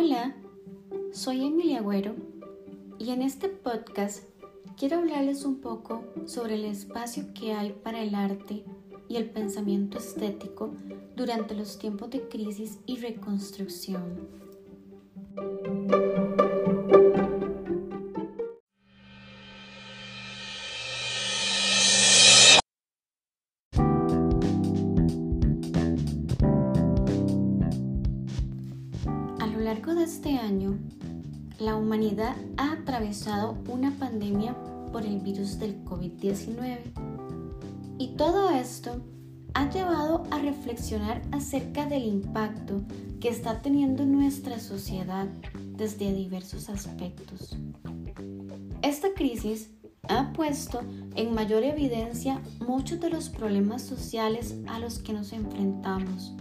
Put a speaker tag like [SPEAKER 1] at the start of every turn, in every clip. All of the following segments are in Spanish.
[SPEAKER 1] Hola, soy Emilia Agüero y en este podcast quiero hablarles un poco sobre el espacio que hay para el arte y el pensamiento estético durante los tiempos de crisis y reconstrucción. Largo de este año, la humanidad ha atravesado una pandemia por el virus del COVID-19 y todo esto ha llevado a reflexionar acerca del impacto que está teniendo nuestra sociedad desde diversos aspectos. Esta crisis ha puesto en mayor evidencia muchos de los problemas sociales a los que nos enfrentamos,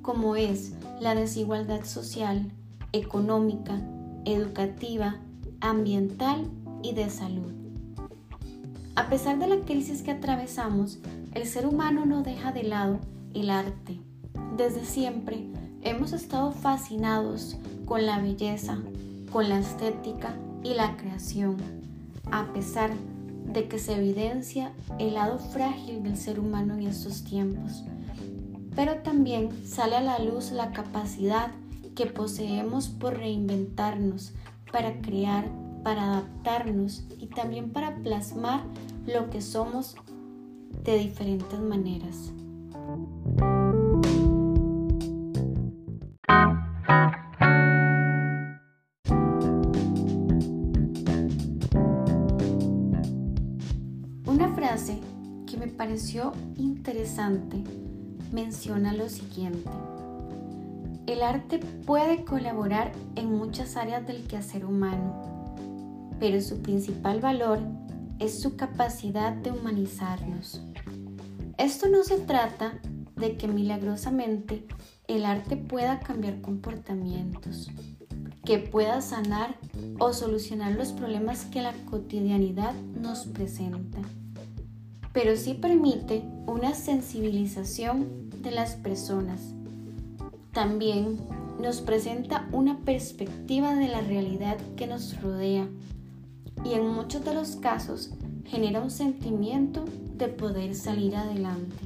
[SPEAKER 1] como es la desigualdad social, económica, educativa, ambiental y de salud. A pesar de la crisis que atravesamos, el ser humano no deja de lado el arte. Desde siempre hemos estado fascinados con la belleza, con la estética y la creación, a pesar de que se evidencia el lado frágil del ser humano en estos tiempos. Pero también sale a la luz la capacidad que poseemos por reinventarnos, para crear, para adaptarnos y también para plasmar lo que somos de diferentes maneras. Una frase que me pareció interesante menciona lo siguiente. El arte puede colaborar en muchas áreas del quehacer humano, pero su principal valor es su capacidad de humanizarnos. Esto no se trata de que milagrosamente el arte pueda cambiar comportamientos, que pueda sanar o solucionar los problemas que la cotidianidad nos presenta, pero sí permite una sensibilización de las personas también nos presenta una perspectiva de la realidad que nos rodea y en muchos de los casos genera un sentimiento de poder salir adelante.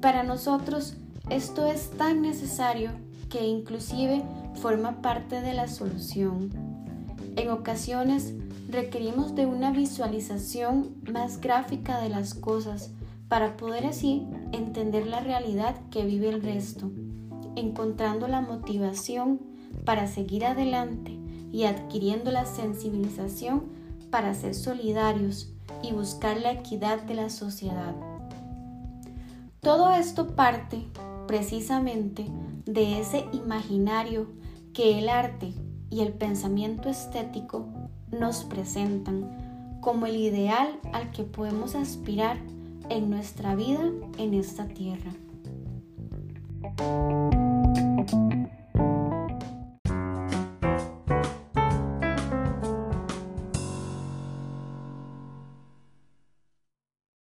[SPEAKER 1] Para nosotros esto es tan necesario que inclusive forma parte de la solución. En ocasiones requerimos de una visualización más gráfica de las cosas para poder así entender la realidad que vive el resto encontrando la motivación para seguir adelante y adquiriendo la sensibilización para ser solidarios y buscar la equidad de la sociedad. Todo esto parte precisamente de ese imaginario que el arte y el pensamiento estético nos presentan como el ideal al que podemos aspirar en nuestra vida en esta tierra. Thank you.